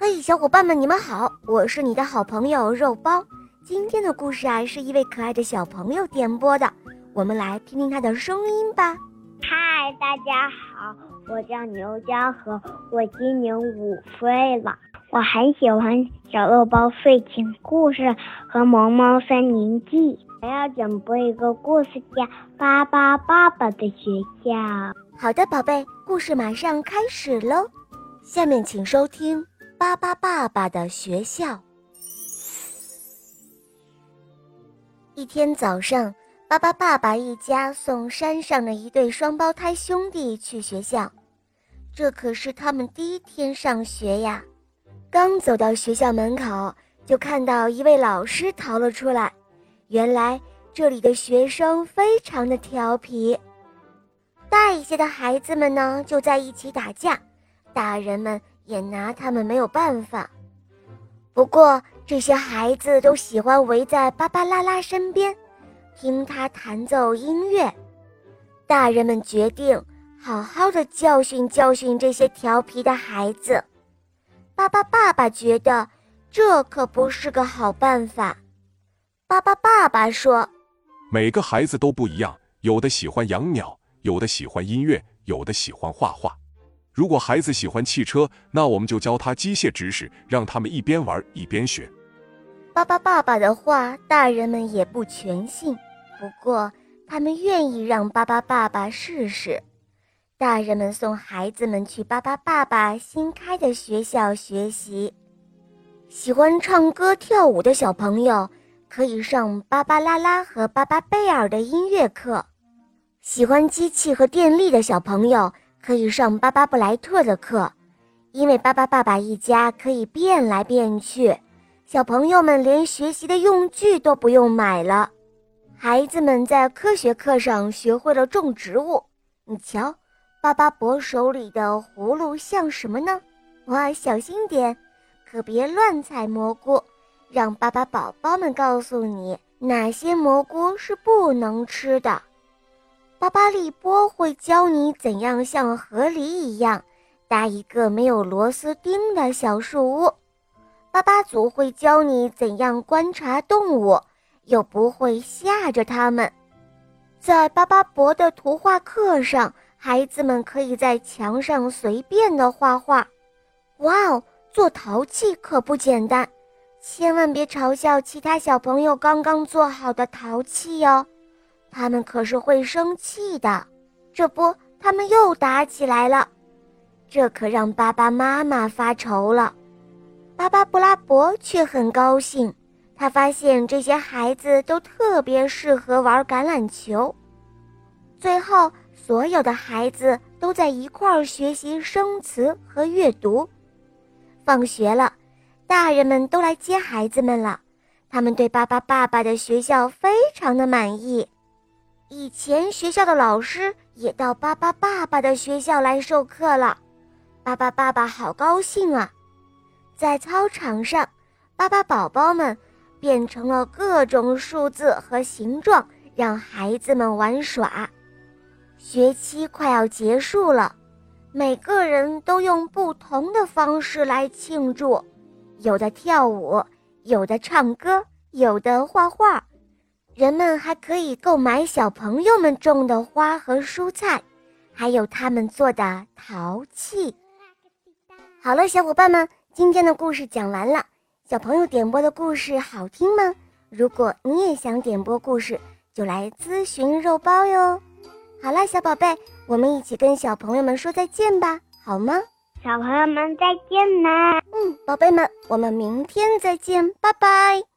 嘿，小伙伴们，你们好，我是你的好朋友肉包。今天的故事啊，是一位可爱的小朋友点播的，我们来听听他的声音吧。嗨，大家好，我叫牛嘉禾，我今年五岁了，我很喜欢小肉包睡前故事和萌猫森林记。我要讲播一个故事，叫《巴巴爸爸的学校》。好的，宝贝，故事马上开始喽。下面请收听《巴巴爸爸的学校》。一天早上，巴巴爸爸一家送山上的一对双胞胎兄弟去学校，这可是他们第一天上学呀。刚走到学校门口，就看到一位老师逃了出来。原来这里的学生非常的调皮，大一些的孩子们呢就在一起打架，大人们也拿他们没有办法。不过这些孩子都喜欢围在芭芭拉拉身边，听他弹奏音乐。大人们决定好好的教训教训这些调皮的孩子。巴巴爸爸觉得这可不是个好办法。巴巴爸爸说：“每个孩子都不一样，有的喜欢养鸟，有的喜欢音乐，有的喜欢画画。如果孩子喜欢汽车，那我们就教他机械知识，让他们一边玩一边学。”巴巴爸爸的话，大人们也不全信，不过他们愿意让巴巴爸爸试试。大人们送孩子们去巴巴爸爸新开的学校学习。喜欢唱歌跳舞的小朋友。可以上芭芭拉拉和巴巴贝尔的音乐课，喜欢机器和电力的小朋友可以上巴巴布莱特的课，因为巴巴爸爸一家可以变来变去，小朋友们连学习的用具都不用买了。孩子们在科学课上学会了种植物，你瞧，巴巴伯手里的葫芦像什么呢？哇，小心点，可别乱采蘑菇。让巴巴宝宝们告诉你哪些蘑菇是不能吃的。巴巴利波会教你怎样像河狸一样搭一个没有螺丝钉的小树屋。巴巴祖会教你怎样观察动物，又不会吓着它们。在巴巴伯的图画课上，孩子们可以在墙上随便的画画。哇哦，做陶器可不简单。千万别嘲笑其他小朋友刚刚做好的陶器哟，他们可是会生气的。这不，他们又打起来了，这可让巴巴妈妈发愁了。巴巴布拉伯却很高兴，他发现这些孩子都特别适合玩橄榄球。最后，所有的孩子都在一块儿学习生词和阅读。放学了。大人们都来接孩子们了，他们对巴巴爸爸的学校非常的满意。以前学校的老师也到巴巴爸爸的学校来授课了，巴巴爸爸好高兴啊！在操场上，巴巴宝宝们变成了各种数字和形状，让孩子们玩耍。学期快要结束了，每个人都用不同的方式来庆祝。有的跳舞，有的唱歌，有的画画，人们还可以购买小朋友们种的花和蔬菜，还有他们做的陶器。好了，小伙伴们，今天的故事讲完了。小朋友点播的故事好听吗？如果你也想点播故事，就来咨询肉包哟。好了，小宝贝，我们一起跟小朋友们说再见吧，好吗？小朋友们再见啦！嗯，宝贝们，我们明天再见，拜拜。